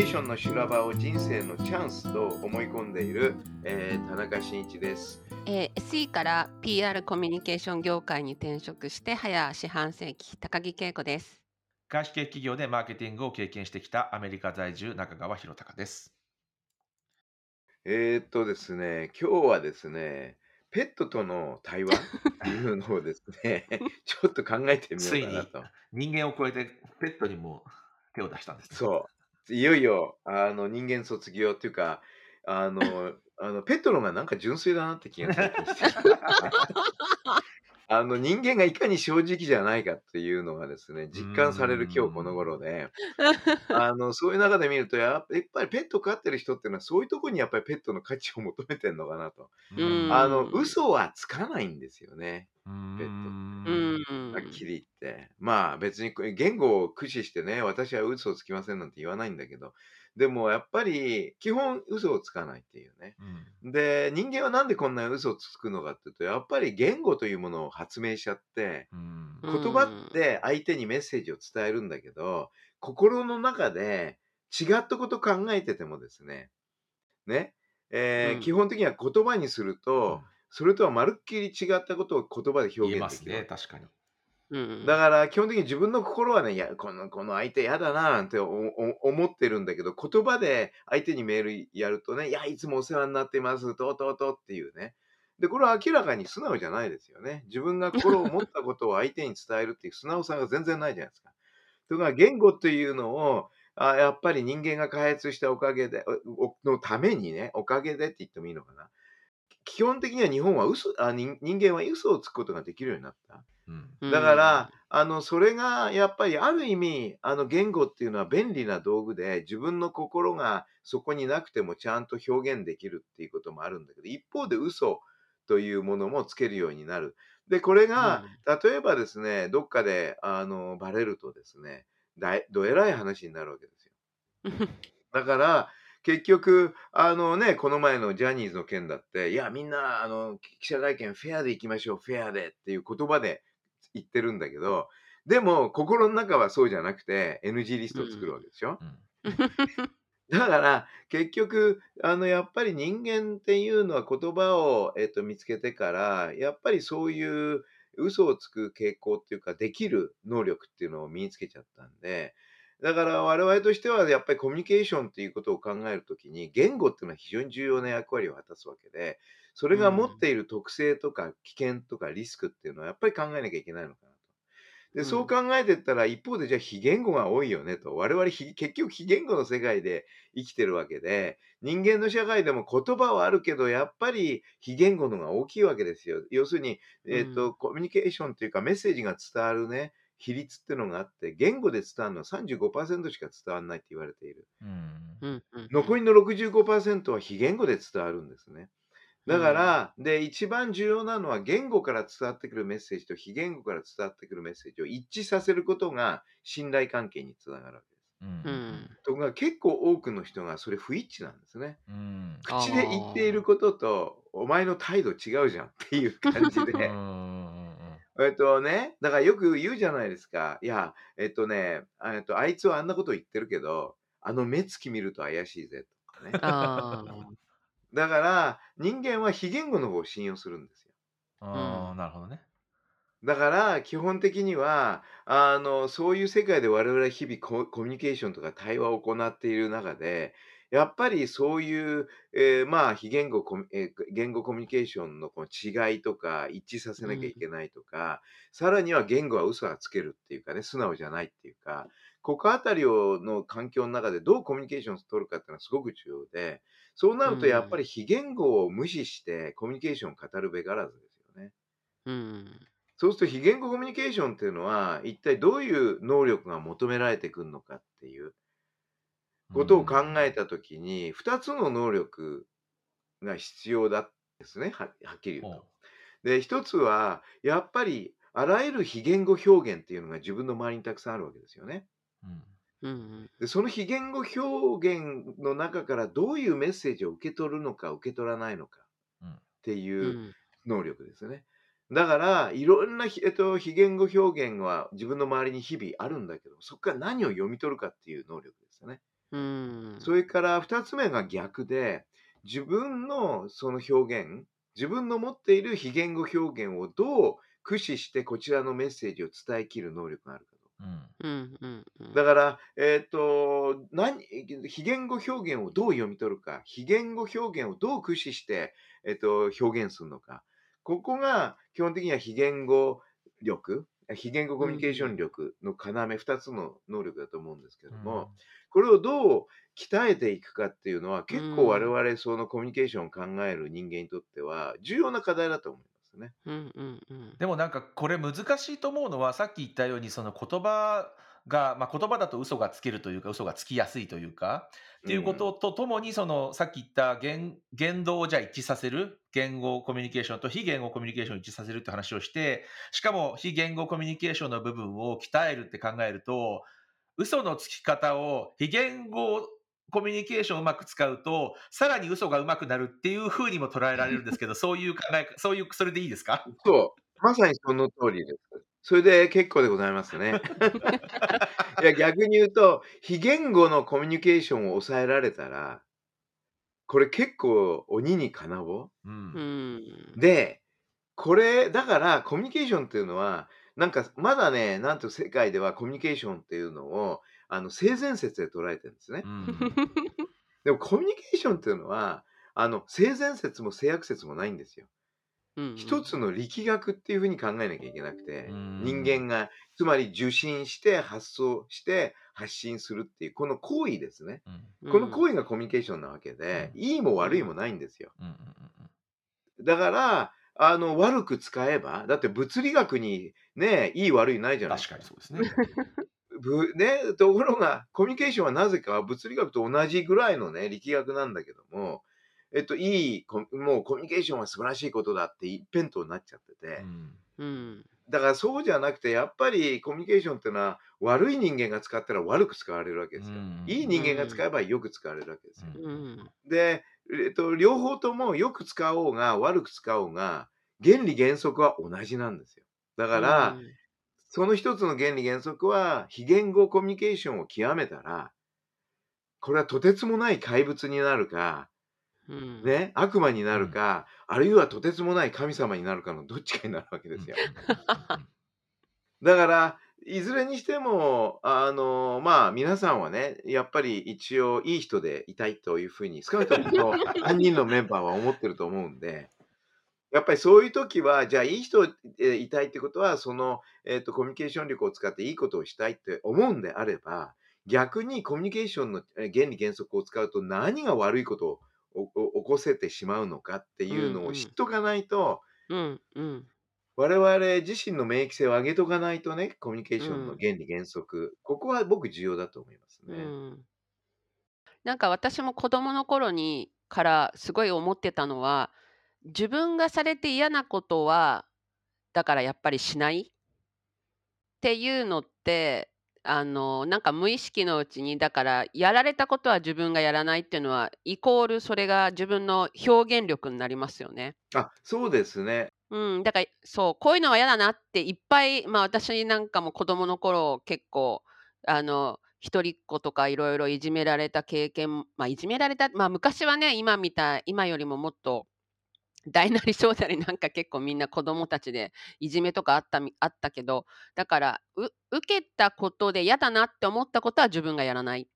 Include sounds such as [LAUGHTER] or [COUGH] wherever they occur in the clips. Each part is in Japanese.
ケーションの修羅場を人生のチャンスと思い込んでいる、えー田中真一です。えー SE から PR コミュニケーション業界に転職して早四半世紀高木恵子です。外資系企業でマーケティングを経験してきたアメリカ在住中川博隆ですえーっとですね、今日はですね、ペットとの対話っていうのをですね、[LAUGHS] ちょっと考えてみようかなと。人間を超えてペットにも手を出したんですねそう。いよいよ、あの、人間卒業っていうか、あの、あのペトロがなんか純粋だなって気が最近して。きたあの人間がいかに正直じゃないかっていうのがですね実感される今日この頃で [LAUGHS] あのそういう中で見るとやっぱやっぱりペット飼ってる人っていうのはそういうところにやっぱりペットの価値を求めてるのかなと。うん。あの嘘はつかないんですよねうんペットうん。はっきり言って。まあ別にこれ言語を駆使してね私は嘘をつきませんなんて言わないんだけどでもやっぱり基本嘘をつかないっていうね。うん。で人間はなんでこんな嘘をつくのかっていうとやっぱり言語というものを発明しちゃってうん。うん言葉って相手にメッセージを伝えるんだけど心の中で違ったこと考えててもですねね、えーうん。基本的には言葉にすると、それとはまるっきり違ったことを言葉で表現ですきるね確かにうんだから基本的に自分の心はね、いや、このこの相手嫌だななんて思ってるんだけど、言葉で相手にメールやるとね、いや、いつもお世話になってます、とうとうとうっていうね。で、これは明らかに素直じゃないですよね。自分が心を持ったことを相手に伝えるっていう素直さが全然ないじゃないですか。というか、言語っていうのを、あやっぱり人間が開発したおかげで、のためにね、おかげでって言ってもいいのかな。基本的には日本は嘘あ人人間は嘘をつくことができるようになった。うんだから、あの、それがやっぱりある意味、あの、言語っていうのは便利な道具で、自分の心がそこになくてもちゃんと表現できるっていうこともあるんだけど、一方で嘘というものもつけるようになる。で、これが、例えばですね、どっかで、あの、バレるとですね、だいどえらい話になるわけですよ。だから、結局、あのね、この前のジャニーズの件だって、いや、みんな、あの、記者会見フェアで行きましょう、フェアでっていう言葉で言ってるんだけど、でも、心の中はそうじゃなくて、NG リストを作るわけでしょ。うん [LAUGHS] だから、結局、あの、やっぱり人間っていうのは言葉を、えっと、見つけてから、やっぱりそういう嘘をつく傾向っていうか、できる能力っていうのを身につけちゃったんで、だから我々としてはやっぱりコミュニケーションっていうことを考えるときに、言語っていうのは非常に重要な役割を果たすわけで、それが持っている特性とか危険とかリスクっていうのはやっぱり考えなきゃいけないのかなと。で、うんそう考えてったら一方でじゃあ非言語が多いよねと。我々非結局非言語の世界で生きてるわけで、人間の社会でも言葉はあるけど、やっぱり非言語のが大きいわけですよ。要するに、えっ、と、コミュニケーションというかメッセージが伝わるね、比率っていうのがあって、言語で伝わるのは35%しか伝わらないって言われている。うん残りの65%は非言語で伝わるんですね。だから、で、一番重要なのは言語から伝わってくるメッセージと非言語から伝わってくるメッセージを一致させることが信頼関係につながるわけです。うんうんところが結構多くの人がそれ不一致なんですね。うん口で言っていることと、お前の態度違うじゃんっていう感じうで。ん [LAUGHS] えっとね、だからよく言うじゃないですか。いや、えっとね、えっと、あいつはあんなこと言ってるけど、あの目つき見ると怪しいぜとかね。あだから人間は非言語の方を信用するんですよ。あーなるほどねだから基本的にはあのそういう世界で我々は日々ココミュニケーションとか対話を行っている中でやっぱりそういう、えーまあ非言語コミ、えー言語コミュニケーションのこの違いとか一致させなきゃいけないとか、さらには言語は嘘はつけるっていうかね素直じゃないっていうかここあたりをの環境の中でどうコミュニケーションを取るかっていうのはすごく重要でそうなるとやっぱり非言語を無視してコミュニケーションを語るべからずですよね。うん。そうすると非言語コミュニケーションっていうのは、一体どういう能力が求められてくるのかっていうことを考えたときに、2つの能力が必要だですね、ははっきり言うと。で、一つは、やっぱり、あらゆる非言語表現っていうのが自分の周りにたくさんあるわけですよね。うんうんで、その非言語表現の中からどういうメッセージを受け取るのか、受け取らないのかうんってういうん能力ですね。だから、いろんなひ、えっと、非言語表現は自分の周りに日々あるんだけど、そこから何を読み取るかっていう能力ですよね。うんそれから2つ目が逆で、自分のその表現、自分の持っている非言語表現をどう駆使してこちらのメッセージを伝えきる能力があるかと。うん。うんうんだから、えっ、と、何、非言語表現をどう読み取るか、非言語表現をどう駆使して、えっ、と、表現するのか。ここが基本的には非言語力、非言語コミュニケーション力の要、2つの能力だと思うんですけれども、これをどう鍛えていくかっていうのは、結構我々そのコミュニケーションを考える人間にとっては重要な課題だと思いますね。うんうんうんでもなんかこれ難しいと思うのはさっき言ったようにその言葉が、まあ、言葉だと嘘がつけるというか嘘がつきやすいというかっていうこととともにそのさっき言った言言動をじゃあ一致させる言語コミュニケーションと非言語コミュニケーションを一致させるって話をしてしかも非言語コミュニケーションの部分を鍛えるって考えると嘘のつき方を非言語コミュニケーションをうまく使うとさらに嘘がうまくなるっていうふうにも捉えられるんですけど [LAUGHS] そういう考えそういうそれでいいですか？そう、まさにその通りです。それで結構でございますね。[LAUGHS] いや逆に言うと、非言語のコミュニケーションを抑えられたら、これ結構鬼に金棒ううん。ん。で、これ、だからコミュニケーションっていうのは、なんかまだね、なんと世界ではコミュニケーションっていうのを、あの性善説で捉えてるんですねう。ん [LAUGHS] でもコミュニケーションっていうのは、あの性善説も性悪説もないんですよ。うん一つの力学っていうふうに考えなきゃいけなくて、うん人間が、つまり受信して発想して発信するっていう、この行為ですね。うんこの行為がコミュニケーションなわけで、いいも悪いもないんですよ。うんうんだから、あの、悪く使えば、だって物理学にね、いい悪いないじゃないですか。確かにそうですね。ぶね、ところが、コミュニケーションはなぜか物理学と同じぐらいのね、力学なんだけども、えっと、いいコ、もうコミュニケーションは素晴らしいことだって一辺倒になっちゃってて、うんうんだからそうじゃなくて、やっぱりコミュニケーションっていうのは、悪い人間が使ったら悪く使われるわけですよ。うんいい人間が使えばよく使われるわけですよ。うんで、えっと、両方ともよく使おうが悪く使おうが、原理原則は同じなんですよ。だから、その一つの原理原則は、非言語コミュニケーションを極めたら、これはとてつもない怪物になるか、うんね、悪魔になるか、あるいはとてつもない神様になるかのどっちかになるわけですよ。[LAUGHS] だから、いずれにしても、あの、まあ、皆さんはね、やっぱり一応いい人でいたいというふうに、少なくともこの3 [LAUGHS] 人のメンバーは思ってると思うんで、やっぱりそういう時は、じゃあいい人でいたいってことは、その、えっと、コミュニケーション力を使っていいことをしたいって思うんであれば、逆にコミュニケーションのえ原理原則を使うと何が悪いことを起こせてしまうのかっていうのを知っとかないと、うんうん。我々自身の免疫性を上げとかないとね、コミュニケーションのうん。原理原則、ここは僕重要だと思いますうね。ん。なんか私も子供の頃にからすごい思ってたのは自分がされて嫌なことはだからやっぱりしない？っていうのってあのなんか無意識のうちにだからやられたことは自分がやらないっていうのはイコールそれが自分の表現力になりますよね。あ、そうですね。うん、だからそうこういうのは嫌だなっていっぱい、まあ、私なんかも子供の頃結構あの一人っ子とかいろいろいじめられた経験、まあ、いじめられた、まあ、昔はね今みたい今よりももっと大なり小なりなんか結構みんな子供たちでいじめとかあったみあったけどだからう受けたことで嫌だなって思ったことは自分がやらない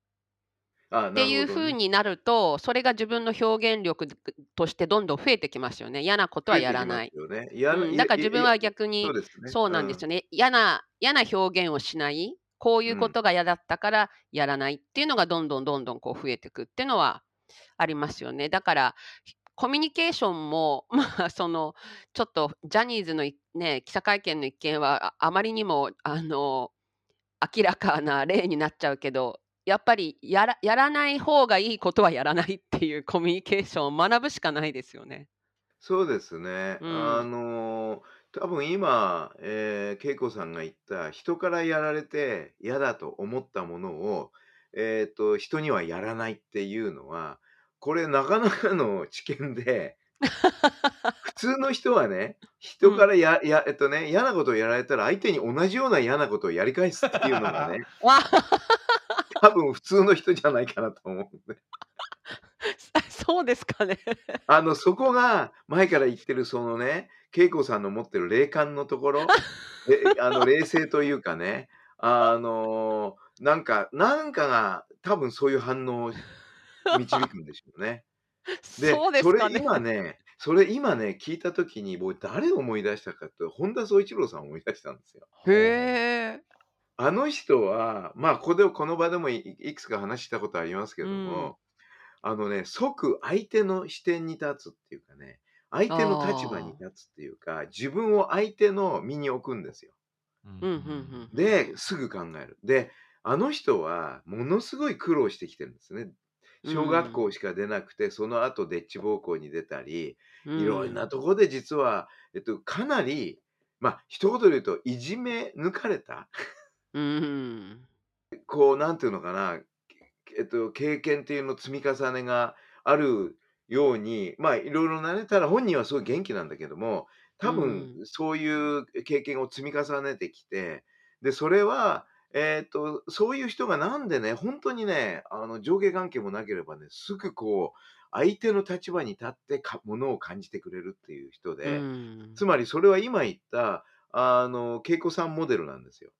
あっていうふうになるとそれが自分の表現力としてどんどん増えてきますよね嫌なことはやらない。ね。やうん、だから自分はや逆にそうですね。そうなんですよ。よね、嫌な嫌な表現をしないこういうことが嫌だったからやらないっていうのがどんどんどんどんこう増えていくっていうのはありますよねだからコミュニケーションも [LAUGHS] まあそのちょっとジャニーズのいね、記者会見の一件は、ああまりにも、あの、明らかな例になっちゃうけど、やっぱりやらやらない方がいいことはやらないっていうコミュニケーションを学ぶしかないですよね。そうですね。うあん。の、多分今、ええ、恵子さんが言った人からやられて嫌だと思ったものを、えっと、人にはやらないっていうのは、これなかなかの知見で [LAUGHS] 普通の人はね、うん。人からややえっとね、嫌なことをやられたら相手に同じような嫌なことをやり返すっていうのがね [LAUGHS] わ多分普通の人じゃないかなと思うんで。[LAUGHS] そうですかね。あの、そこが前から言ってるそのね、恵子さんの持ってる霊感のところ、え、あの、冷静というかね、あの、なんかなんかが多分そういう反応を導くんでしょうね。[LAUGHS] で、そうでそれすかね。今ねそれ今ね、聞いた時に僕誰を思い出したかって本田宗一郎さんを思い出したんですよ。へほう。え。あの人は、まあ、ここでこの場でもいいくつか話したことありますけうん。ども、あのね、即相手の視点に立つっていうかね、相手の立場にああ。立つっていうか、自分を相手の身に置くんですよ。うんうん、うふんふんん。ふんふで、ん。すぐ考える。で、あの人はものすごい苦労してきてるんですね。う小学ん。校しか出なくて、その後でっち奉公に出たり、う。いろんなんとこで実は、えっと、かなり、ま、一言で言うといじめ抜かれた？うーん。こう、なんていうのかな、えっと、経験っていうの積み重ねがあるように、まあ、いろいろなね、ただ本人はすごい元気なんだけども、う多分ん。そういう経験を積み重ねてきて、で、それは、えっと、そういう人がなんでね、ほんとにね、あの、上下関係もなければね、すぐこう、相手の立場に立ってかものを感じてくれるっていう人うで、ん。つまりそれは今言った、あの、恵子さんモデルなんですよ。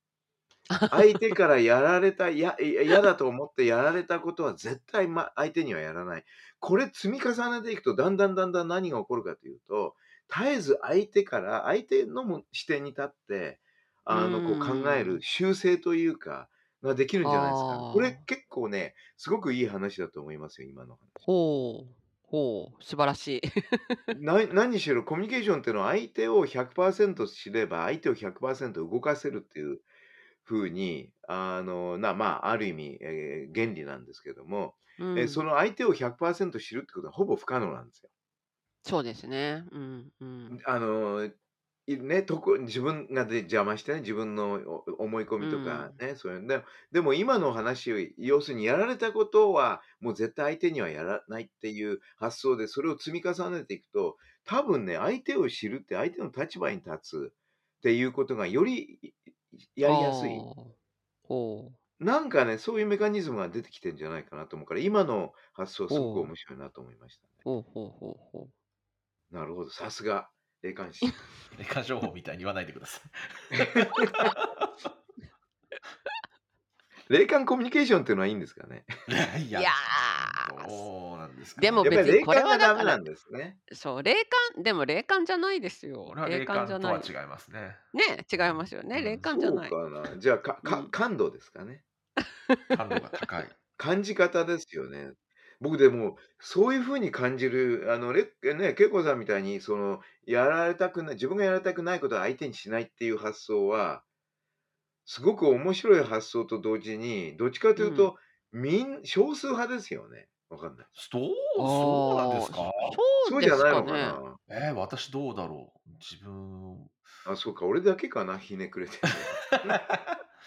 相手 [LAUGHS] からやられた、やい嫌だと思ってやられたことは絶対、ま、相手にはやらない。これ積み重ねていくと、だんだんだんだん何が起こるかというと、絶えず相手から相手のも視点に立って、うあの、こう考える。修正というか、ができるんじゃないですか。これああ。結構ね、すごくいい話だと思いますよ、今の話。ほう。ほう、素晴らしい。[LAUGHS] な何しろコミュニケーションっていうのは相手を100%知れば、相手を100%動かせるっていう風に、あの、な、まあ、ある意味、ええ、原理なんですけども、うえ、そん。の相手を100%知るってことはほぼ不可能なんですよ。そうですね。うん、うんん。あの、いね、とこ自分がで邪魔してね、自分のお思い込うみとかん。ね、そういうででも今の話を要するにやられたことは、もう絶対相手にはやらないっていう発想で、それを積み重ねていくと、多分ね、相手を知るって相手の立場に立つっていうことがより、やありやすい。あ。ほう。なんかね、そういうメカニズムが出てきてんじゃないかなと思うから、今の発想すごくほう。面白いなと思いましたね。ほうほうほうほう。なるほど、さすが霊感師。霊感商法みたいに言わないでください。[LAUGHS] 霊感コミュニケーションっていうのはいいんですかね？いや、いや、どうなんですかでも別にこれ感はだからがダメなんですね。そう、霊感でも霊感じゃないですよ。霊霊感じゃない。感とは違いますね。ね、違いますよね。霊感じゃない。かな。じゃあ、かかうん。感度ですかね。感度が高い。[LAUGHS] 感じ方ですよね。僕でも、そういう風に感じる、あの、れね、恵子さんみたいにその、やられたくない自分がやられたくないことは相手にしないっていう発想はすごく面白い発想と同時に、どっちかとうん。いうと、みん少数派ですよね。わかんない。そうそうなんでああ、すか？そそううですかじゃないのかね。な？ええ、私どうだろう？自分あ、そうか、俺だけかな、ひねくれてるの。[LAUGHS]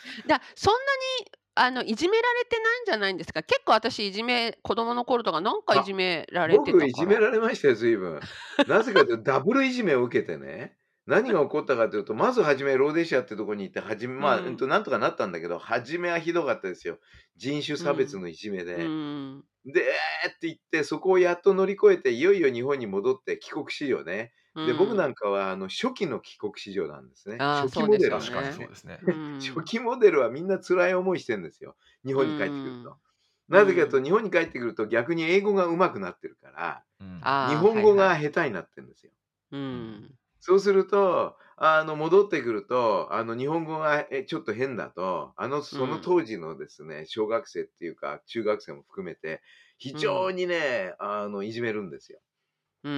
[LAUGHS] だ、そんなにあの、いじめられてないんじゃないんですか？結構私いじめ子供の頃とかなんかいあ、じめられて僕いじめら。られましたよ、随分。[LAUGHS] なぜかというとダブルいじめを受けてね、何が起こったかというと、まず初めローデシアってとこに行って、はじめうまあ、うんと、ん。なんとかなったんだけど、初めはひどかったですよ。人種う差別ん。のいじめうで。ん。で、ええって言って、そこをやっと乗り越えて、いよいよ日本に戻って帰国子女ね。うで、僕なん。んかはあの、初期の帰国子女なんですね。ああ、初期そうですよモデルなん確かに。そうですね。う初ん。[LAUGHS] 期モデルはみんな辛い思いしてんですよ。日う本に帰ってくると。なぜかというと、ん。日本に帰ってくると逆に英語が上手くなってるから、うん。日本語がはいはい。下手になってんですよ。そうすると、あの、戻ってくると、あの、日本語が、え、ちょっと変だと、あの、うそのん。当時のですね、小学生っていうか、中学生も含めて、非うん。常にね、あの、いじめるんですよ。うー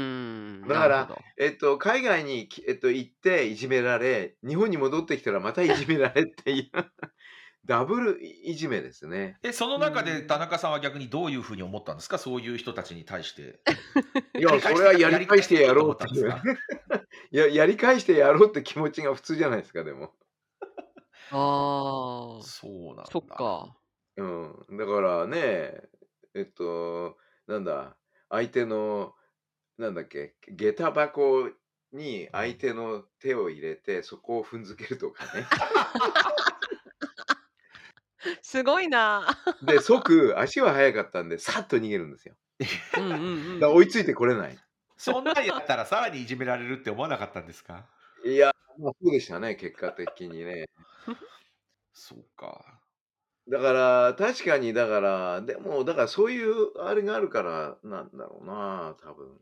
ん、だから、なるほど。えっと、海外にきえっと、行っていじめられ、日本に戻ってきたらまたいじめられっていう、[LAUGHS] ダブルいじめですね。え、そのう中で田ん。中さんは逆にどういうふうに思ったんですか？そういう人たちに対して。いや、やり返しそれはやてやり返り返してやしてやろうっていう。と思ったんですか？[LAUGHS] いや、やり返してやろうって気持ちが普通じゃないですか、でも。ああ、そうなんだ。そっか。うん、だからね、えっと、なんだ、相手の、なんだっけ、下駄箱にうん。相手の手を入れて、そこを踏んづけるとかね。すごいな。で、即、足は速かったんで、さっと逃げるんですよ。うんうんうだ、ん。追いついてこれない。そんなんやったらさらにいじめられるって思わなかったんですか？いや、ま、そうでしたね、結果的にね。そうか。だから、確かにだから、でも、だからそういうあれがあるからなんだろうな、多分。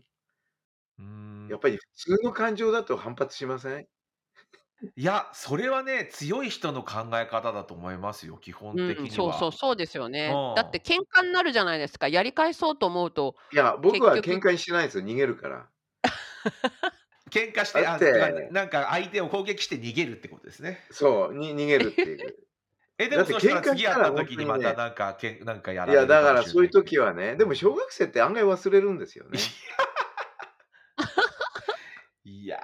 うーん。やっぱり普通の感情だと反発しません？[LAUGHS] いや、それはね、強い人の考え方だと思いますよ、基本的うん、にそうそう、は。そうですよね。だってうん。喧嘩になるじゃないですか。やり返そうと思うと、いや、僕は喧嘩にしないですよ、逃げるから。[LAUGHS] 喧嘩して、あ、なんか相手を攻撃して逃げるってことですね。そう、に逃げるっていう。[LAUGHS] え、でだってもそしたら喧嘩次会ったしたらほんと時にまたなんか、なんかやいや、られるかだからそういう。時はね、でもうん。小学生って案外忘れるんですよね。いや、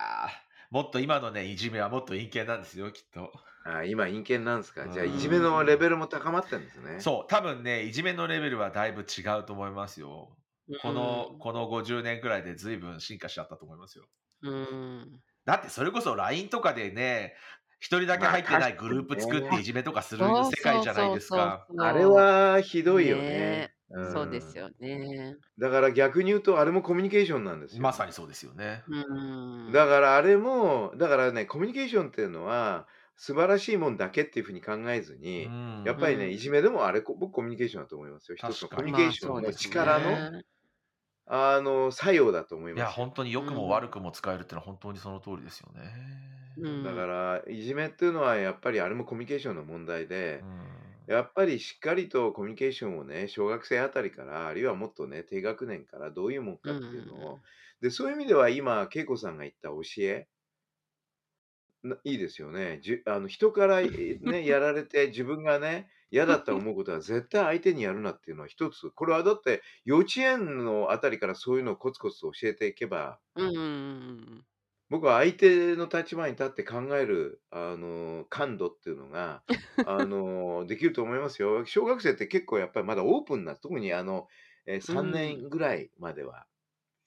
もっと今のね、いじめはもっと陰険なんですよ、きっと。ああ、今陰険なんですか？うじゃあ、いじめの。レベルも高まってんですね。そう、多分ね、いじめのレベルはだいぶ違うと思いますよ。うこのん。この50年くらいで随分進化しちゃったと思いますよ。うーん。だってそれこそ LINE とかでね、1人だけまあ、入ってないグループ作っていね。じめとかする世界じゃないですか。あれそはひう。どいよね。ね、うそうですん。よね。だから逆に言うと、あれもコミュニケーションなんですよ。まさにそうですよね。うーん。だからあれも、だからね、コミュニケーションっていうのは、素晴らしいもんだけっていう風に考えずうに、ん。やっぱりね、いうん。じめでもあれ、こ僕コミュニケーションだと思いますよ。一つのコ。ミュニケーまあ、ションの力の、ね。あの、作用だと思いいや、ますよ。ほんとにう良くも悪ん。くも使えるってのは本当にその通りですよね。うだかん。ら、いじめっていうのはやっぱりあれもコミュニケーションの問題うで、ん。やっぱりしっかりとコミュニケーションをね、小学生あたりから、あるいはもっとね、低学年からどういうもんうかっていうのを、ん。で、そういう意味では今、恵子さんが言った教えないいですよね。じゅあの、人から、え、ね、[LAUGHS] やられて自分がね、嫌だと思うことは絶対相手にやるなっていうのは一つ。これはだって幼稚園のあたりからそういうのをコツコツと教えていけばうんうんうんうん。僕は相手の立場に立って考える、あの、感度っていうのが、[LAUGHS] あの、できると思いますよ。小学生って結構やっぱりまだオープンな、特にあの、え、う3ん。年ぐらいまでは、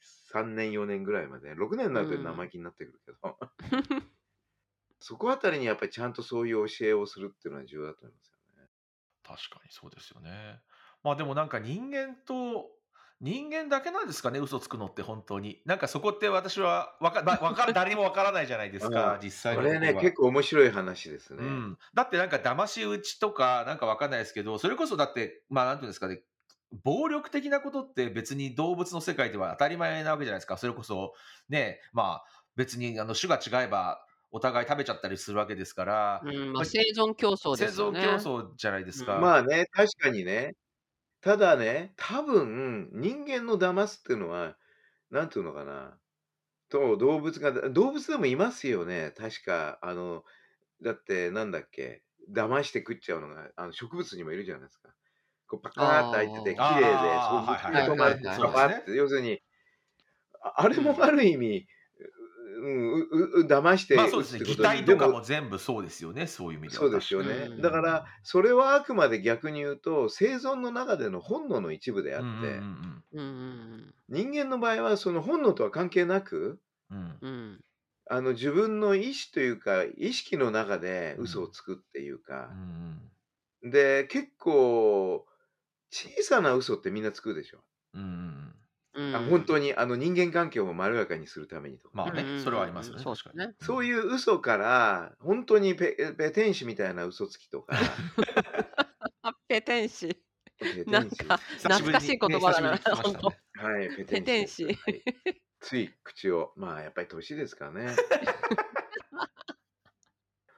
3年、4年ぐらいまで、6年になうると生意ん。気になってくるけど。そこあたりにやっぱりちゃんとそういう教えをするっていうのは重要だと思いますよね。確かにそうですよね。まあ、でもなんか人間と人間だけなんですかね、嘘つくのって本当に。なんかそこって私はわかか [LAUGHS] 誰にもわからないじゃないですあか、あ、実際それね、のところは。結構面白い話ですね。うん。だってなんか騙し討ちとか、なんかわかんないですけど、それこそだって、まあ、なんていうんですかね、暴力的なことって別に動物の世界では当たり前なわけじゃないですか。それこそ、ね、まあ、別にあの種が違えばお互い食べちゃったりするわけですから、うん、まま、あ、生存競争生ですよ存競ね。争じゃないですうん。か。まあね、確かにね。ただね、多分、人間の騙すっていうのは、なんていうのかな、と、動物が動物でもいますよね、確か。あの、だってなんだっけ、騙して食っちゃうのが、あの、植物にもいるじゃないですか。こうパカーって開いてて、綺麗で、そうはいはいはい止まって。パパって、要するに、ああれうん。もある意味、ううん、ううう騙しまあ、そうですね。擬態とかも全部そうですよね、そういう意味ではそうです。よね。うん。だから、それはあくまで逆に言うと、生存の中での本能の一部であって、うんうんうん。人間の場合はその本能とは関係なく、うん。あの、自分の意思というか、意識の中でうん。嘘をつくっていううか、んで、結構、小さな嘘ってみんなつくでしょ。うん。うん本ん。当にあの人間関係をまろやかにするためにとかね。まあね、うんうんそれはありうんうん。ますよね、確かに。そうですね。うん。そういう嘘から、本当にペペテン師みたいな嘘つきとか、ペテン師。ペテン師。なんか、久しぶり懐かしいに、ね、言葉だな、久しぶりに聞きまほんと。したね。はい、ペテペンテン師。はい。つい口を、まあやっぱり年ですかね。[LAUGHS]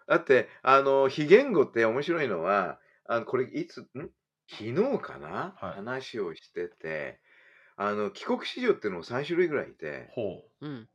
だって、あの、非言語って面白いのは、あの、これいつ、ん？昨日かな？はい。話をしてて、あの帰国子女っていうのも3種類ぐらいいて、ほうん。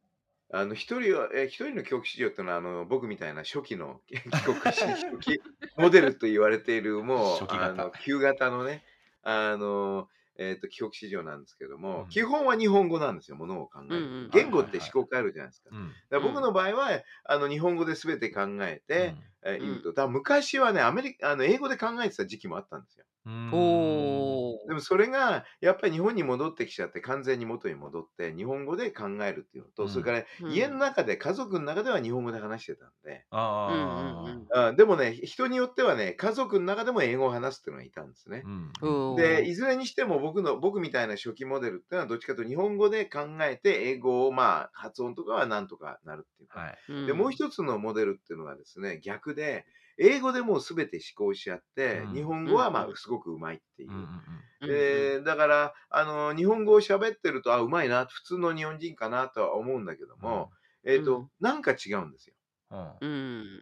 あの一人は、え一人の帰国子女っていうのはあの僕みたいな初期の帰国子初期 [LAUGHS] モデルと言われているもう初期型あの旧型のねあの、えー、と帰国子女なんですけども、うん基本は日本語なんですよものを考える、うんうん言語って思考変えるじゃないですか。う。うん。だから僕の場合は、あの日本語で全て考えて、えーうん言うとだから昔はねアメリカあの英語で考えてた時期もあったんですよ。うん、おー。でもそれがやっぱり日本に戻ってきちゃって完全に元に戻って日本語で考えるっていうのと、うんそれからうん家の中で家族の中では日本語で話してたんで、ああ、うんうんあでもね人によってはね家族の中でも英語を話すっていうのがいたんですね。うんうん。でいずれにしても僕の僕みたいな初期モデルっていうのはどっちかというと日本語で考えて英語をまあ発音とかはなんとかなるっていうか、はい。うん、でもう一つのモデルっていうのがですね逆で英語でもう全て思考しちゃって、うん。日本語はまあうんすごくうまいっていう。うんうんうんうんえーだからあの日本語を喋ってるとあうまいな普通の日本人かなとは思うんだけども、えーとうんなんか違うんですよ。うんうん。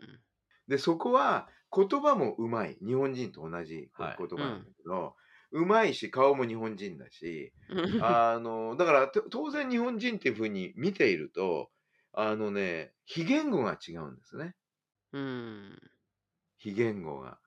でそこは言葉もうまい日本人と同じ言葉なんだけど、うまいし顔も日本人だしうん。あのだからと当然日本人っていうふうに見ているとあのね非言語が違うんですねうん。非言語が。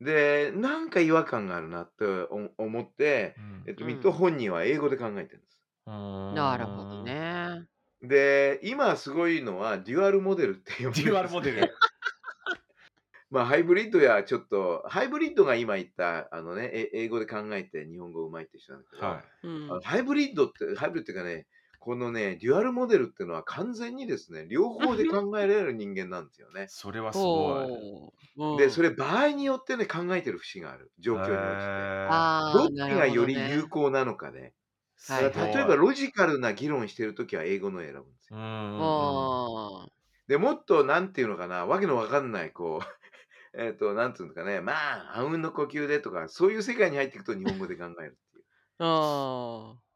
でなんか違和感があるなってお思って、えっと、うん見ると本人は英語で考えてるんです。うんなるほど。ね。で、今すごいのはデュアルモデルって呼んでるんですねデュアルモデル。[LAUGHS] まあハイブリッドやちょっと、ハイブリッドが今言った、あのね、え英語で考えて日本語うまいって人なんだけど、はうんあのハイブリッドって、ハイブリッドっていうかね、このね、デュアルモデルっていうのは完全にですね、両方で考えられる人間なんですよねい。。それはすごい。で、それ、れ場合によってね、考えてる節がある。状況に応じて。どっちがより有効なのかで。はいだから例えばロジカルな議論してるときは英語のを選ぶんですよ。でもっとなんていうのかな、わけのわかんない、こう、[LAUGHS] えっと、なんていうのかね、まあ、あうんの呼吸でとか、そういう世界に入っていくと日本語で考えるっていう。[LAUGHS] あ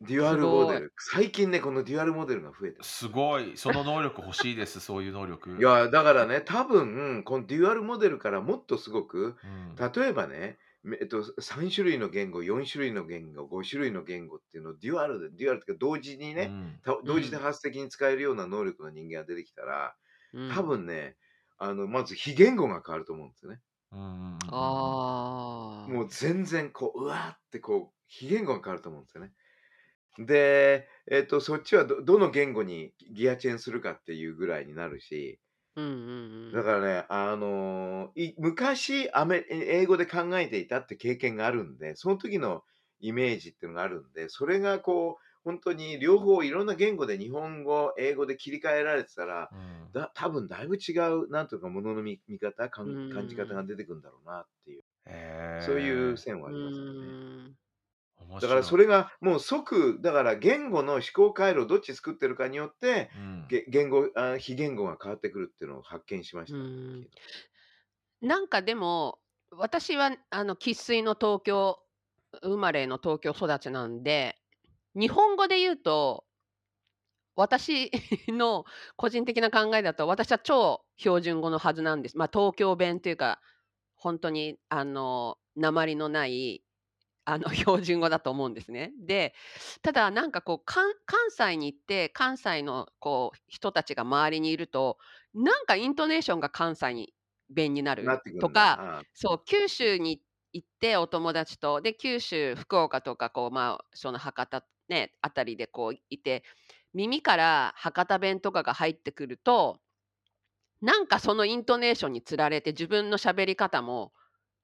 デュアルモデル。最近ね、このデュアルモデルが増えてる。すごい。その能力欲しいです、そういう能力。いや、だからね、多分、このデュアルモデルからもっとすごく、うん、例えばね、めえっと、3種類の言語、4種類の言語、5種類の言語っていうのをデュアルで、デュアルっていうか同時にね、うんた同時多発的に使えるような能力の人間が出てきたら、ー多分ね、あの、まず非言語が変わると思うんですよね。うんうんうんああ。もう全然こう、うわーってこう、非言語が変わると思うんですよね。で、えっと、そっちはどどの言語にギアチェンするかっていうぐらいになるし、うんうんうん。だからね、あの昔アメ、英語で考えていたって経験があるんで、その時のイメージっていうのがあるんで、それがこう、本当に両方いろんな言語で日本語、英語で切り替えられてたら、うんだ多分だいぶ違う、なんというか、ものの見見方感うん感じ方が出てくるんだろうなっていう、そういう線はうありますよね。ん。だからそれがもう即、だから言語の思考回路をどっち作ってるかによって、うん。げ言語あ、非言語が変わってくるっていうのを発見しましたん。なんかでも、私はあの生粋の東京生まれの東京育ちなんで、日本語で言うと、私の個人的な考えだと、私は超標準語のはずなんです。まあ、東京弁というか、本当にあの鉛のないあの [LAUGHS] 標準語だと思うんですね。で、ただなんかこう関関西に行って関西のこう人たちが周りにいると、なんかイントネーションが関西に弁になるなってくるんだとか、ああそう九州に行ってお友達とで九州福岡とかこうまあその博多ねあたりでこういて耳から博多弁とかが入ってくるとなんかそのイントネーションにつられて自分の喋り方も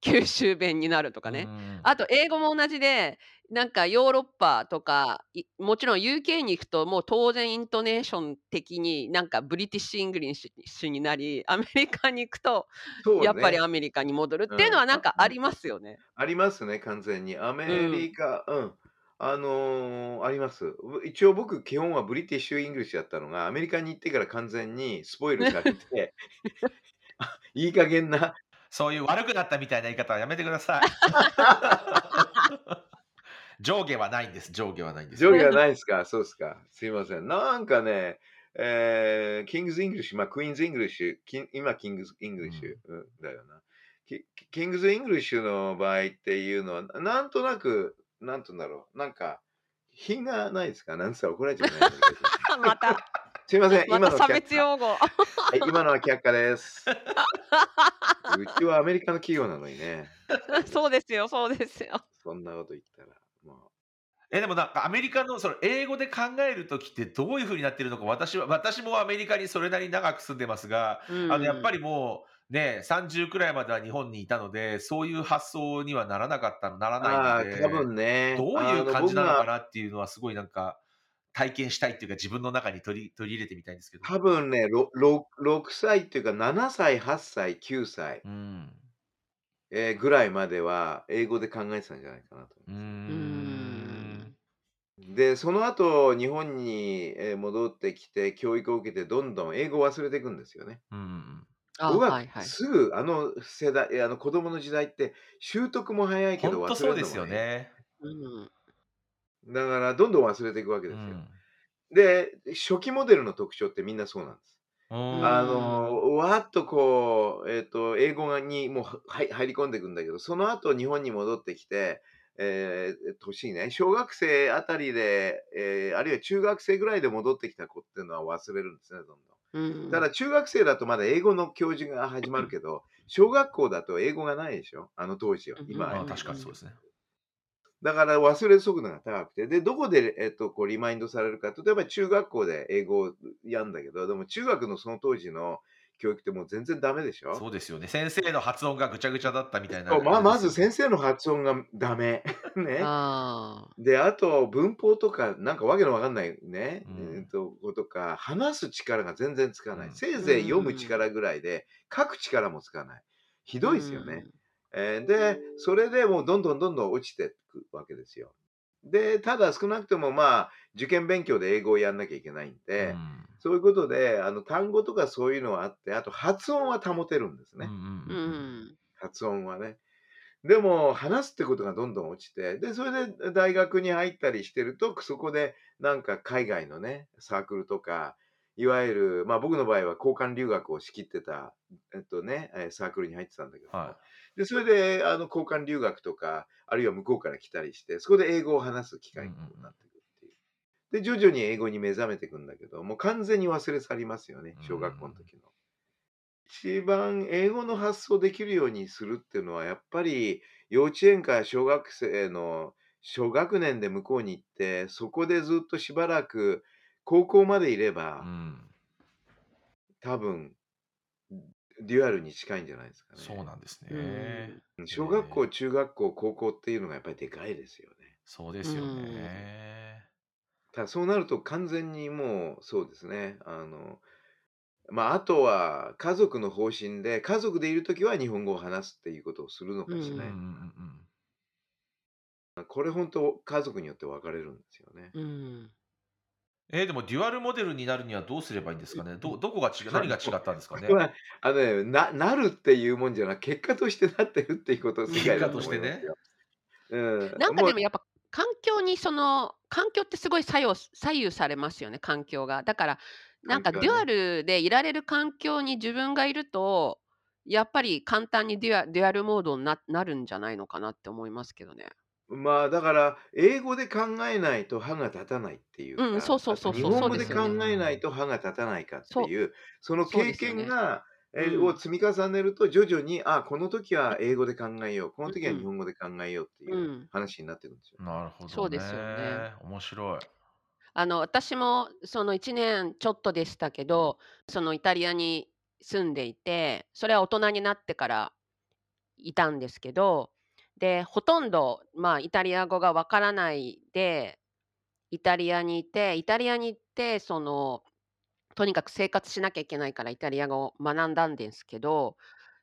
九州弁になるとかね、うんあと英語も同じでなんかヨーロッパとかいもちろん UK に行くともう当然イントネーション的になんかブリティッシュ・イングリッシュになりアメリカに行くとそうねやっぱりアメリカに戻るっていうのはなんかありますよね。ありますね、完全に。アメリカ、うん、あのーあります。う一応僕、基本はブリティッシュ・イングリッシュだったのが、アメリカに行ってから完全にスポイルされて、[LAUGHS] あいい加減な、そういう悪くなったみたいな言い方はやめてください。[LAUGHS] 上下はないんです。上下はないんです。上下はないですか？そうですか。すいません。なんかね、えー、キングズ・イングリッシュ、まあ、クイーンズ・イングリッシュ、今、キングズ・イングリッシュ、うんだよな。キキングズ・イングリッシュの場合っていうのは、なんとなく、なんとんだろう、なんか、品がないですか？なんつったら怒られちゃうね。[LAUGHS] また、すいません、また差今の却下。別用語。はい、今のは却下です。うちはアメリカの企業なのにね。[LAUGHS] そうですよ、そうですよ。そんなこと言ったら。もえでもなんかアメリカのその英語で考えるときってどういうふうになってるのか私は私もアメリカにそれなりに長く住んでますが、うんあのやっぱりもうね30くらいまでは日本にいたのでそういう発想にはならなかったのならないので多分ね。どういう感じなのかなっていうのはすごいなんか体験したいっていうか自分の中に取り取り入れてみたいんですけど。多分ね、ろろ6歳っていうか7歳、8歳、9歳、うんえーぐらいまでは英語で考えてたんじゃないかなと思いまうーん。す。で、その後、日本にえー戻ってきて、教育を受けて、どんどん英語を忘れていくんですよね。うん僕ははいはい。すぐ、あの世代、えーあの子供の時代って、習得も早いけど本当忘れるのもそうですよ早い。ね。うん。だから、どんどん忘れていくわけですよ。うんで、初期モデルの特徴ってみんなそうなんです。うあんの、わーっとこう、えっ、と、英語にもうは入入り込んでいくんだけど、その後日本に戻ってきて、えー、年ね、小学生あたりで、えーあるいは中学生ぐらいで戻ってきた子っていうのは忘れるんですね、どんうんどん。ただ中学生だとまだ英語の教授が始まるけど、小学校だと英語がないでしょあの当時は。今は確かにそうですね。だから忘れ速度が高くて、で、どこで、えっと、こうリマインドされるか、例えば中学校で英語をやるんだけど、でも中学のその当時の教育ってもう全然ダメでしょ？そうですよね。先生の発音がぐちゃぐちゃだったみたいな。そうまあ、まず先生の発音がダメ。[LAUGHS] ね。で、あと文法とか、なんかわけのわかんないね、うんえっと、ことか、話す力が全然つかない。うんせいぜい読む力ぐらいで、書く力もつかない。ひどいですよね。えーで、それでもうどんどんどんどん落ちていくわけですよ。で、ただ少なくともまあ、受験勉強で英語をやんなきゃいけないんで、うんそういうことで、あの単語とかそういうのはあって、あと発音は保てるんですね。うん。発音はね。でも、話すってことがどんどん落ちて、で、それで大学に入ったりしてると、そこでなんか海外のね、サークルとか、いわゆる、まあ僕の場合は交換留学を仕切ってた、えっとね、えーサークルに入ってたんだけど、はで、それで、あの、交換留学とか、あるいは向こうから来たりして、そこで英語を話す機会になってくるっていう。で、徐々に英語に目覚めていくんだけど、もう完全に忘れ去りますよね、小学校の時の。一番英語の発想できるようにするっていうのは、やっぱり幼稚園から小学生の小学年で向こうに行って、そこでずっとしばらく高校までいれい。ばう、ん多分、デュアルに近いんじゃないですかね。そうなんですうね。ん。小学校、中学校、高校っていうのがやっぱりでかいですよね。そうですようんね。ただそうなると完全にもうそうですね。あの、まあ、あとは家族の方針で、家族でいるときは日本語を話すっていうことをするのかしうんうんうないのんか。これ本当家族によって分かれるんですよね。うん。えーでもデュアルモデルになるにはどうすればいいんですかね？どどこが違う？何が違ったんですかね？これはあのね、な、なるっていうもんじゃなく、結果としてなってるっていうことを世界だと思いますよ。うん。なんかでもやっぱ環境にその環境ってすごい作用左右されますよね環境が。だからなんかデュアルでいられる環境に自分がいるとやっぱり簡単にデュアデュアルモードにななるんじゃないのかなって思いますけどね。まあだから英語で考えないと歯が立たないっていうか、うんそうそうそうそう日本語で考そうですよねえないと歯が立たないかっていうその経そうですよね験が、えーうんを積み重ねると徐々にあこの時は英語で考えようこの時は日本語で考えようってう、いうん話になってるんですよ。なるほど、ね。そうですよね。面白い。あの私もその1年ちょっとでしたけどそのイタリアに住んでいてそれは大人になってからいたんですけどでほとんど、まあ、イタリア語がわからないでイタリアにいてイタリアに行ってそのとにかく生活しなきゃいけないからイタリア語を学んだんですけど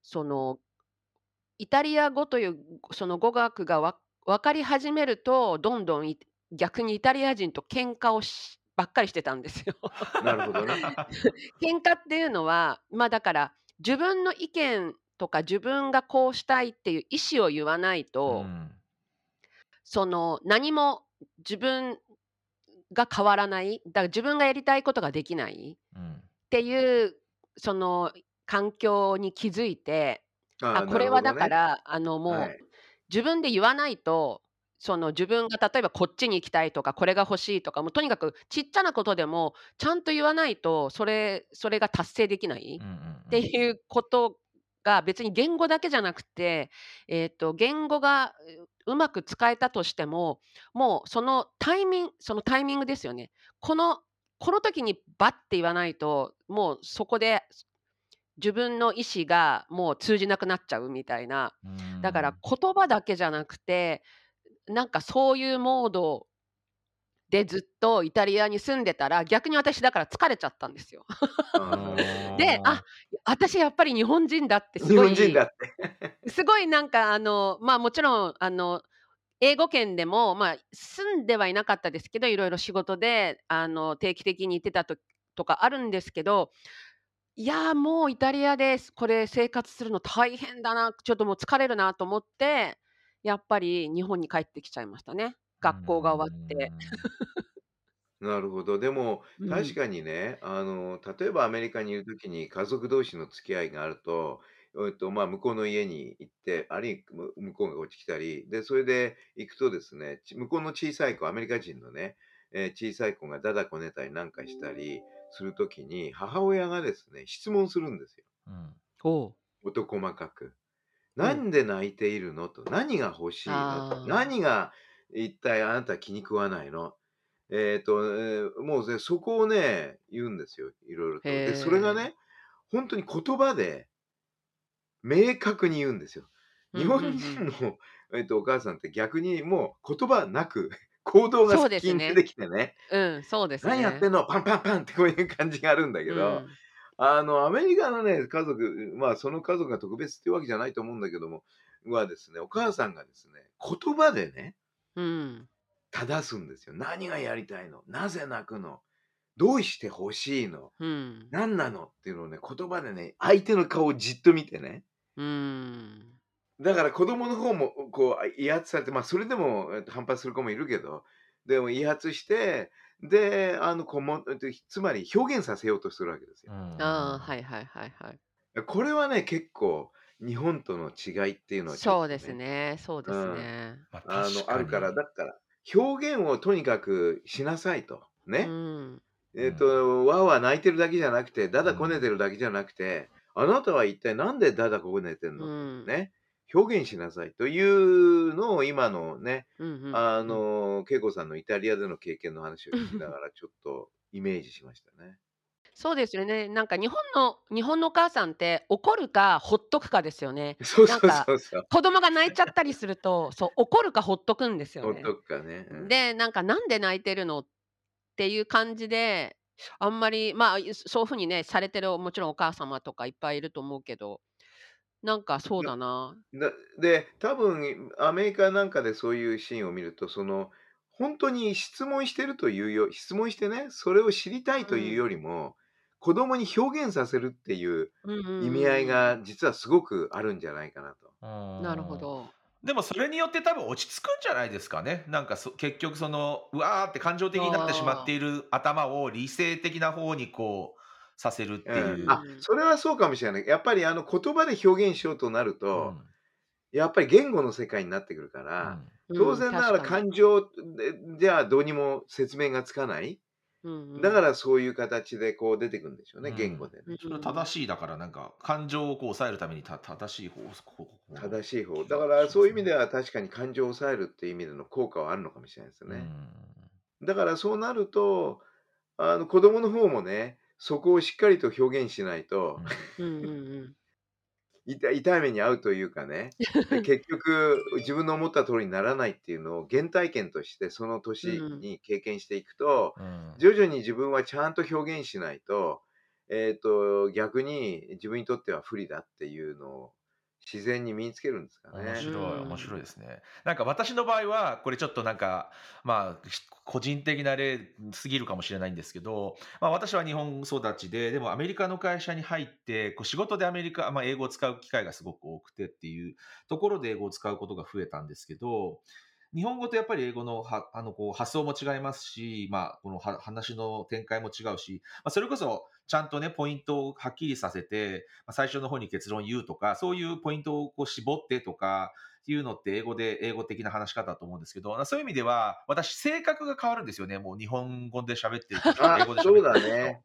そのイタリア語というその語学がわ分かり始めるとどんどんい逆にイタリア人と喧嘩をしばっかりしてたんですよ。[LAUGHS] なるほどね。[LAUGHS] 喧嘩っていうのはまあだから自分の意見とか自分がこうしたいっていう意思を言わないと、うん。その何も自分が変わらないだから自分がやりたいことができないうん。っていうその環境に気づいてあーこれはだか、らあのもう、はい。自分で言わないとその自分が例えばこっちに行きたいとかこれが欲しいとかもうとにかくちっちゃなことでもちゃんと言わないとそれそれが達成できないっていうことが別に言語だけじゃなくて、えー、と言語がううまく使えたとしてももうそのタイミングそのタイミングですよね。このこの時にバッて言わないともうそこで自分の意思がもう通じなくなっちゃうみたいな。うんだから言葉だけじゃなくてなんかそういうモードでずっとイタリアに住んでたら逆に私だから疲れちゃったんですよ。[LAUGHS] であ私やっぱり日本人だってす日ごい本人だって。[LAUGHS] すごいなんかあのまあもちろんあの英語圏でも、まあ、住んではいなかったですけどいろいろ仕事であの定期的に行ってたととかあるんですけどいやーもうイタリアでこれ生活するの大変だなちょっともう疲れるなと思ってやっぱり日本に帰ってきちゃいましたね学校が終わって。[LAUGHS] なるほど。でも、うん。確かにね、あの、例えばアメリカにいるときに家族同士の付き合いがあると、えっと、まあ、向こうの家に行って、あるいはむ向こうがこっち来たり、で、それで行くとですね、ち向こうの小さい子、アメリカ人のね、えー小さい子がだだこねたりなんかしたりするときに、母親がですね、質問するんですよ。うん。おう。事細かく。なんで泣いているの？と、何が欲しいの？と、何が一体あなた気に食わないの？えっ、と、えーもうね、そこをね、言うんですよ、いろいろと。で、それがね、本当に言葉で明確に言うんですよ。日本人の、えっとお母さんって逆にもう言葉なく [LAUGHS] 行動が先に出てきてね、うんそうですね。何やってんの？パンパンパンってこういう感じがあるんだけど、うん。あの、アメリカのね、家族、まあ、その家族が特別っていうわけじゃないと思うんだけども、はですね、お母さんがですね、言葉でね、うん正すんですよ。何がやりたいの？なぜ泣くの？どうして欲しいの？うん何なの？っていうのをね、言葉でね、相手の顔をじっと見てね。うんだから子供の方も、こう、威圧されて、まあ、それでもえっと反発する子もいるけど、でも威圧して、で、あの、こも、えっとつまり表現させようとするわけですよ。ああはいはいはいはい。これはね、結構、日本との違いっていうのはちょっとそうですねそうですね。まあ確の、あるから、にだから、表現をとにかくしなさいと。ね。うんえっ、と、わーわー泣いてるだけじゃなくて、だだこねてるだけじゃなくて、あなたは一体なんでだだこねてんうの、んね。表現しなさいというのを今のね、うんうんあの、恵子さんのイタリアでの経験の話を聞きながらちょっとイメージしましたね。そうですよね。なんか日本の日本のお母さんって怒るかほっとくかですよね。[LAUGHS] そうそうそうそう。子供が泣いちゃったりすると、そう怒るかほっとくんですよね。ほっとくかね。うんで、なんかなんで泣いてるのっていう感じで、あんまりまあそういうふうにねされてるもちろんお母様とかいっぱいいると思うけど、なんかそうだな。だで、多分アメリカなんかでそういうシーンを見ると、その、本当に質問してるというよ、質問してね、それを知りたいというよりも、子供に表現させるっていううんうんうん意味合いが実はすごくあるんじゃないかなと。なるほ。ど。でもそれによって多分落ち着くんじゃないですかね。なんかそ結局そのうわーって感情的になってしまっている頭を理性的な方にこうさせるっていう。うんあ、それはそうかもしれない。やっぱりあの言葉で表現しようとなるうと、んやっぱり言語の世界になってくるから、うん当然ながら確かに感情でじゃあどうにも説明がつかない。うんうん。だからそういう形でこう出てくるんでしょうね、うん。言語でね。うんそれは正しいだからなんか感情をこう抑えるためにた正しい方こう正しい方。だからそういう意味では確かに感情を抑えるっていう意味での効果はあるのかもしれないですよね。だからそうなると、あの子供の方もね、そこをしっかりと表現しないと、うんうんうん痛痛い目に遭うというかね、で [LAUGHS] 結局自分の思った通りにならないっていうのを原体験としてその年に経験していくと、うん。徐々に自分はちゃんと表現しないと、えっ、と、逆に自分にとっては不利だっていうのを自然に身につけるんですかね。面白いうん面白いですね。なんか私の場合はこれちょっとなんかまあひ個人的な例すぎるかもしれないんですけど、まあ、私は日本育ちででもアメリカの会社に入ってこう仕事でアメリカ、まあ、英語を使う機会がすごく多くてっていうところで英語を使うことが増えたんですけど日本語とやっぱり英語のはあのこう発想も違いますし、まあ、この話の展開も違うし、まあ、それこそちゃんとね、ポイントをはっきりさせて、まあ、最初の方に結論言うとか、そういうポイントをこう絞ってとか、いうのって英語で、英語的な話し方だと思うんですけど、そういう意味では、私、性格が変わるんですよね。もう日本語で喋ってると、英語で喋ってると。そうだね。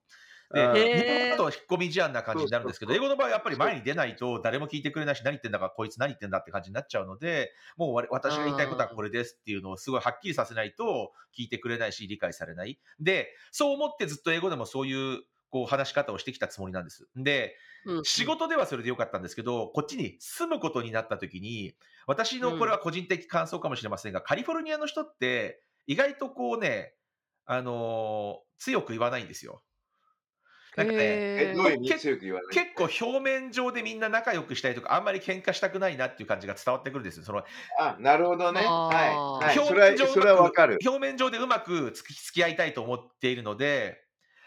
で、うん日本語だと引っ込み思案な感じになるんですけど、英語の場合はやっぱり前に出ないと誰も聞いてくれないし、何言ってんだか、こいつ何言ってんだって感じになっちゃうので、もうわ私が言いたいことはこれですっていうのをすごいはっきりさせないと聞いてくれないし、理解されない。で、そう思ってずっと英語でもそういうこう話し方をしてきたつもりなんです。で、うん仕事ではそれでよかったんですけど、こっちに住むことになった時に、私のこれは個人的感想かもしれませんが、カリフォルニアの人って意外とこうね、あのー強く言わないんですよ。なんかね、え、へどういう意ー味強く言わない結構表面上でみんな仲良くしたいとか、あんまり喧嘩したくないなっていう感じが伝わってくるんですよ。そのあ、なるほどね。はい。はい。そ表れは、面上それはわかる。表面上でうまく付き付き合いたいと思っているので、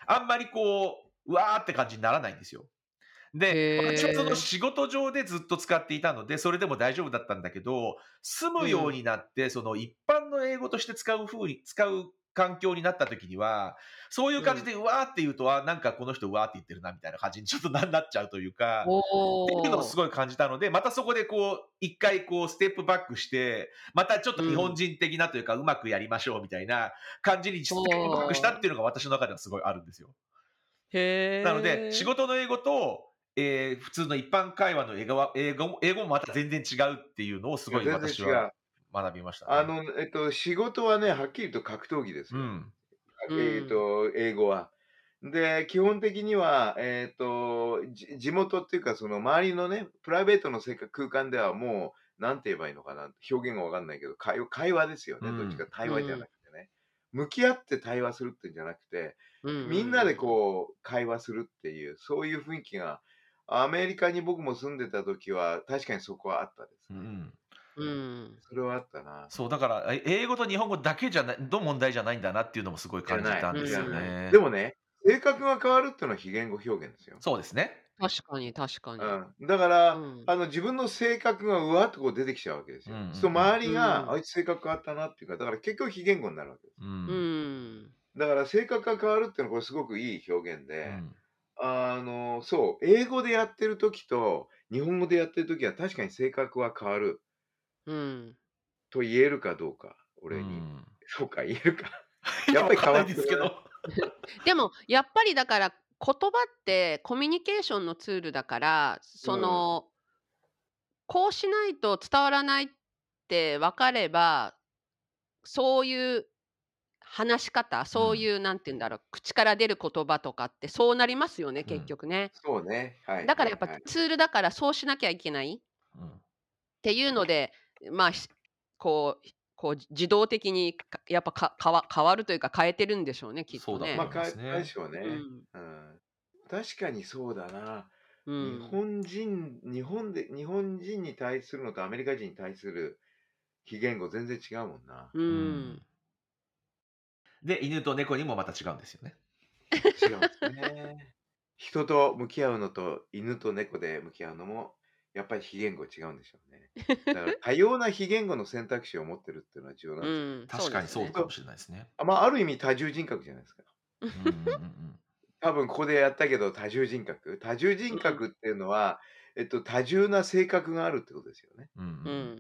あんまりこう、うわーって感じにならないんですよ。で、私はその仕事上でずっと使っていたので、それでも大丈夫だったんだけど、住むようになって、その一般の英語として使う風に、使う環境になった時には、そういう感じでうわーって言うと、あ、なんかこの人うわーって言ってるなみたいな感じにちょっとななっちゃうというか、っていうのをすい。ごい感じたので、またそこでこう、一回こう、ステップバックして、またちょっと日本人的なというか、うまくやりましょうみたいな感じにステップバックしたっていうのが私の中ではすごいあるんですよ。へなので、ー仕事の英語と、えー普通の一般会話の英語は英語も英語もまた全然違うっていうのをすごい私は。学びました、ね。あの、えっと、仕事はね、はっきりと格闘技ですよ。うん。えっと、英語は。で、基本的には、えっと、じ地元っていうか、その周りのね、プライベートの空間ではもう、なんて言えばいいのかな、表現がわかんないけど、会話会話ですよね。うんどっちか対話じゃなくてね。向き合って対話するっていうんじゃなくて、うんみんなでこう、会話するっていう、そういう雰囲気が、アメリカに僕も住んでた時は、確かにそこはあったですね。うん、うん。それはあったな。そう、だから、え英語と日本語だけじゃない、の問題じゃないんだなっていうのもすごい感じたんですよね。でもね、性格が変わるっていうのは非言語表現ですよ。そうですね。確かに、確かに。うん、だから、うんあの自分の性格がうわっとこう出てきちゃうわけですよ。うんうんうんそう周りが、うんあいつ性格変わったなっていうか、だから結局非言語になるわけです。う。うんん。だから性格が変わるっていうのはこれすごくいい表現で、うんあの、そう、英語でやってる時と日本語でやってる時は確かに性格は変わるうん。と言えるかどうか、俺に。うん [LAUGHS] そうか、言えるか。[LAUGHS] いややっぱりかんないですけど。[LAUGHS] でも、やっぱりだから、言葉ってコミュニケーションのツールだから、その、こうしないと伝わらないって分かれば、そういう話し方、そういう、なんて言うんだろう、口から出る言葉とかってそうなりますよね、結局ね。そうね。はい。だからやっぱはいはいツールだからそうしなきゃいけないうんっていうので、まあ、しこう、こう自動的にかやっぱか変わ変わるというか変えてるんでしょうね、きっとね。そうだとまあ、か思いますねうんうん。確かにそうだな。うん日本人、日本で、日本人に対するのとアメリカ人に対する非言語全然違うもんな。ううんんで、犬と猫にもまた違うんですよね。違うんですね。人と向き合うのと犬と猫で向き合うのも、やっぱり非言語違うんでしょうね。だから多様な非言語の選択肢を持ってるっていうのは重要なんうですよ。ん、確かにそうかもしれないですね。あまあ、ある意味多重人格じゃないですか。うんうんうん [LAUGHS] 多分ここでやったけど多重人格。多重人格っていうのは、えっと、多重な性格があるってことですよね。うんうんうん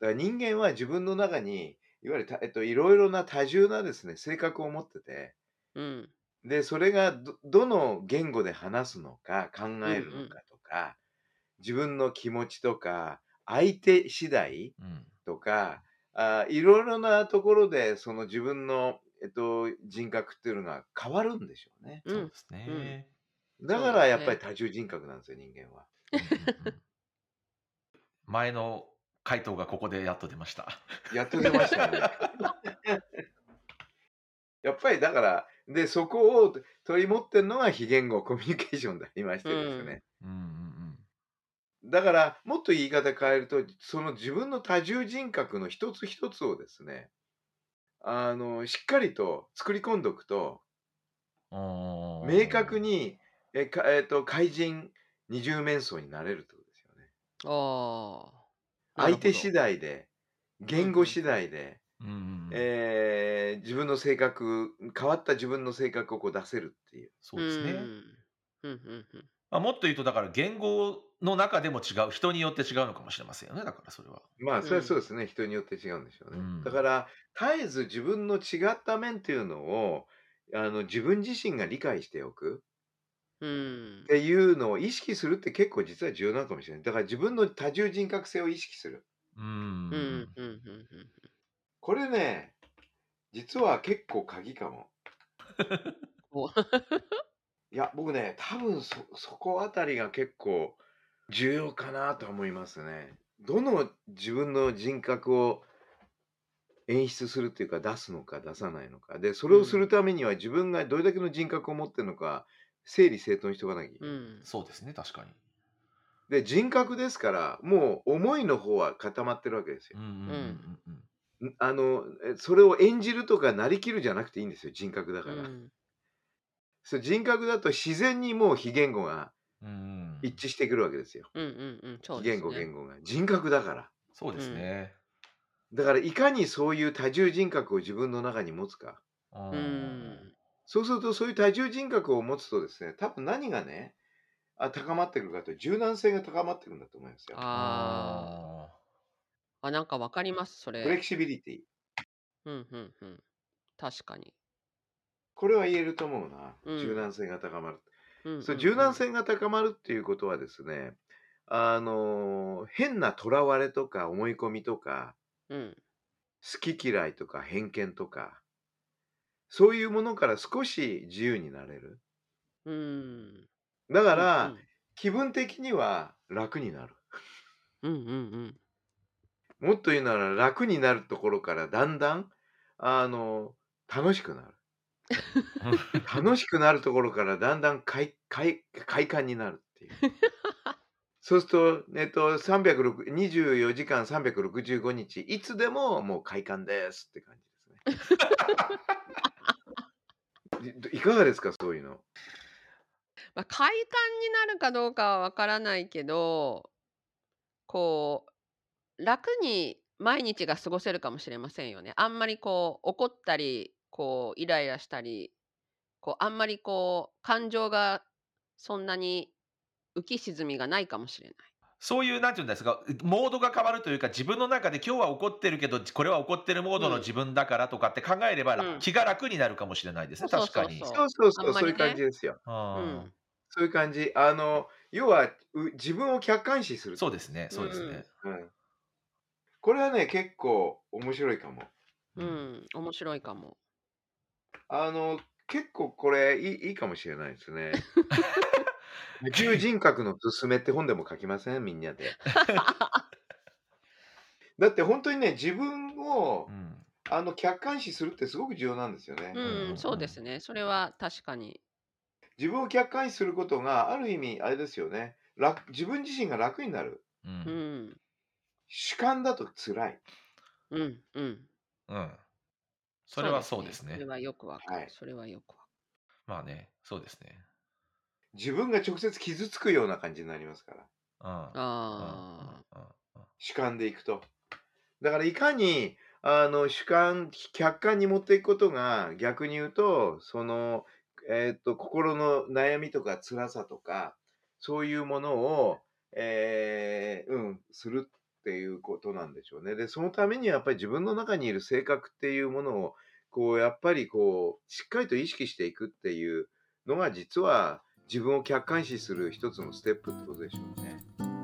だから人間は自分の中にいわゆるた、えっと、いろいろな多重なですね性格を持っててうんでそれがどどの言語で話すのか考えるのかとか、自分の気持ちとか相手次第うんとかあいろいろなところでその自分の、えっと、人格っていうのが変わるんでしょうね。うんそうですね。だからやっぱり多重人格なんですよ人間は。うんうんうん前の回答がここでやっと出ました。やっと出ましたね。[LAUGHS] やっぱりだから、で、そこを取り持ってるのが非言語コミュニケーションでありましてですね。うんうんだから、もっと言い方変えると、その自分の多重人格の一つ一つをですね、あの、しっかりと作り込んでおくと。明確に、え、かえっと、怪人二重面相になれるってことですよね。ああ。相手次第で言語次第で、うんうんえー自分の性格変わった自分の性格をこう出せるっていう。そうですね。うんうんうんうんまあ、もっと言うと、だから言語の中でも違う、人によって違うのかもしれませんよね、だからそれは。まあそれはそうですね、人によって違うんでしょうね。うんだから絶えず自分の違った面っていうのをあの自分自身が理解しておくうんっていうのを意識するって結構実は重要なのかもしれない。だから自分の多重人格性を意識する。うんうんうんうんうんこれね、実は結構鍵かも。[LAUGHS] お [LAUGHS] いや、僕ね、多分そ、そこあたりが結構重要かなと思いますね。どの自分の人格を演出するっていうか出すのか出さないのか。で、それをするためには自分がどれだけの人格を持ってるのか整理整頓しておかなきゃいけない。うんそうですね、確かに。で、人格ですから、もう思いの方は固まってるわけですようん。うんうんうんんあの、えそれを演じるとかなりきるじゃなくていいんですよ、人格だから。うんそう人格だと自然にもう非言語がうんうん一致してくるわけですよ。うんうんうんそうですね非言語、言語が。人格だから。そうですね。だからいかにそういう多重人格を自分の中に持つか。ううんそうするとそういう多重人格を持つとですね、多分何がね、あ高まってくるかというと柔軟性が高まってくるんだと思いますよ。あーあなんかわかりますそれフレキシビリティ。うんうんうん確かにこれは言えると思うな。うん柔軟性が高まる。うんそう柔軟性が高まるっていうことはですね、あの変なとらわれとか思い込みとか、うん好き嫌いとか偏見とか、そういうものから少し自由になれる。うんだから、うん気分的には楽になる。うんうんうんもっと言うなら楽になるところからだんだん、あの、楽しくなる。[LAUGHS] 楽しくなるところからだんだん快快快感になるっていう。そうすると、えっと、306 24時間365日、いつでももう快感ですって感じですね。[LAUGHS] いいかがですか、そういうの。まあ、快感になるかどうかはわからないけどこう楽に毎日が過ごせるかもしれませんよね。あんまりこう怒ったりこうイライラしたりこうあんまりこう感情がそんなに浮き沈みがないかもしれない。そういう、なんていうんですか、モードが変わるというか、自分の中で今日は怒ってるけど、これは怒ってるモードのうん自分だからとかって考えれば、うん気が楽になるかもしれないですね、そうそう確かに。そうそうそうねそういう感じですよ。うんうんそういう感じ。あの、要は、う自分を客観視する。そうですね、そうですね。うん。これはね、結構面白いかも。うん、面白いかも。あの、結構これいいいいかもしれないですね。[LAUGHS] 宇宙人格のすすめって本でも書きません？みんなで。[LAUGHS] だって本当にね、自分をうんあの客観視するってすごく重要なんですよね。うん、そうですね。それは確かに。自分を客観視することがある意味あれですよね。楽自分自身が楽になる。ううんん、主観だと辛い。うん、うん。うん。それはそうですねそれ。はよくわかる。はいそれはよくわかまあね、そうですね。自分が直接傷つくような感じになりますから。うん。る。ああ、うんうんうん主観でいくと。だからいかにあの主観客観に持っていくことが逆に言うとその、えー、と心の悩みとか辛さとかそういうものを、えーうん、するっていうことなんでしょうね。でそのためにはやっぱり自分の中にいる性格っていうものをこうやっぱりこうしっかりと意識していくっていうのが実は自分を客観視する一つのステップってことでしょうね。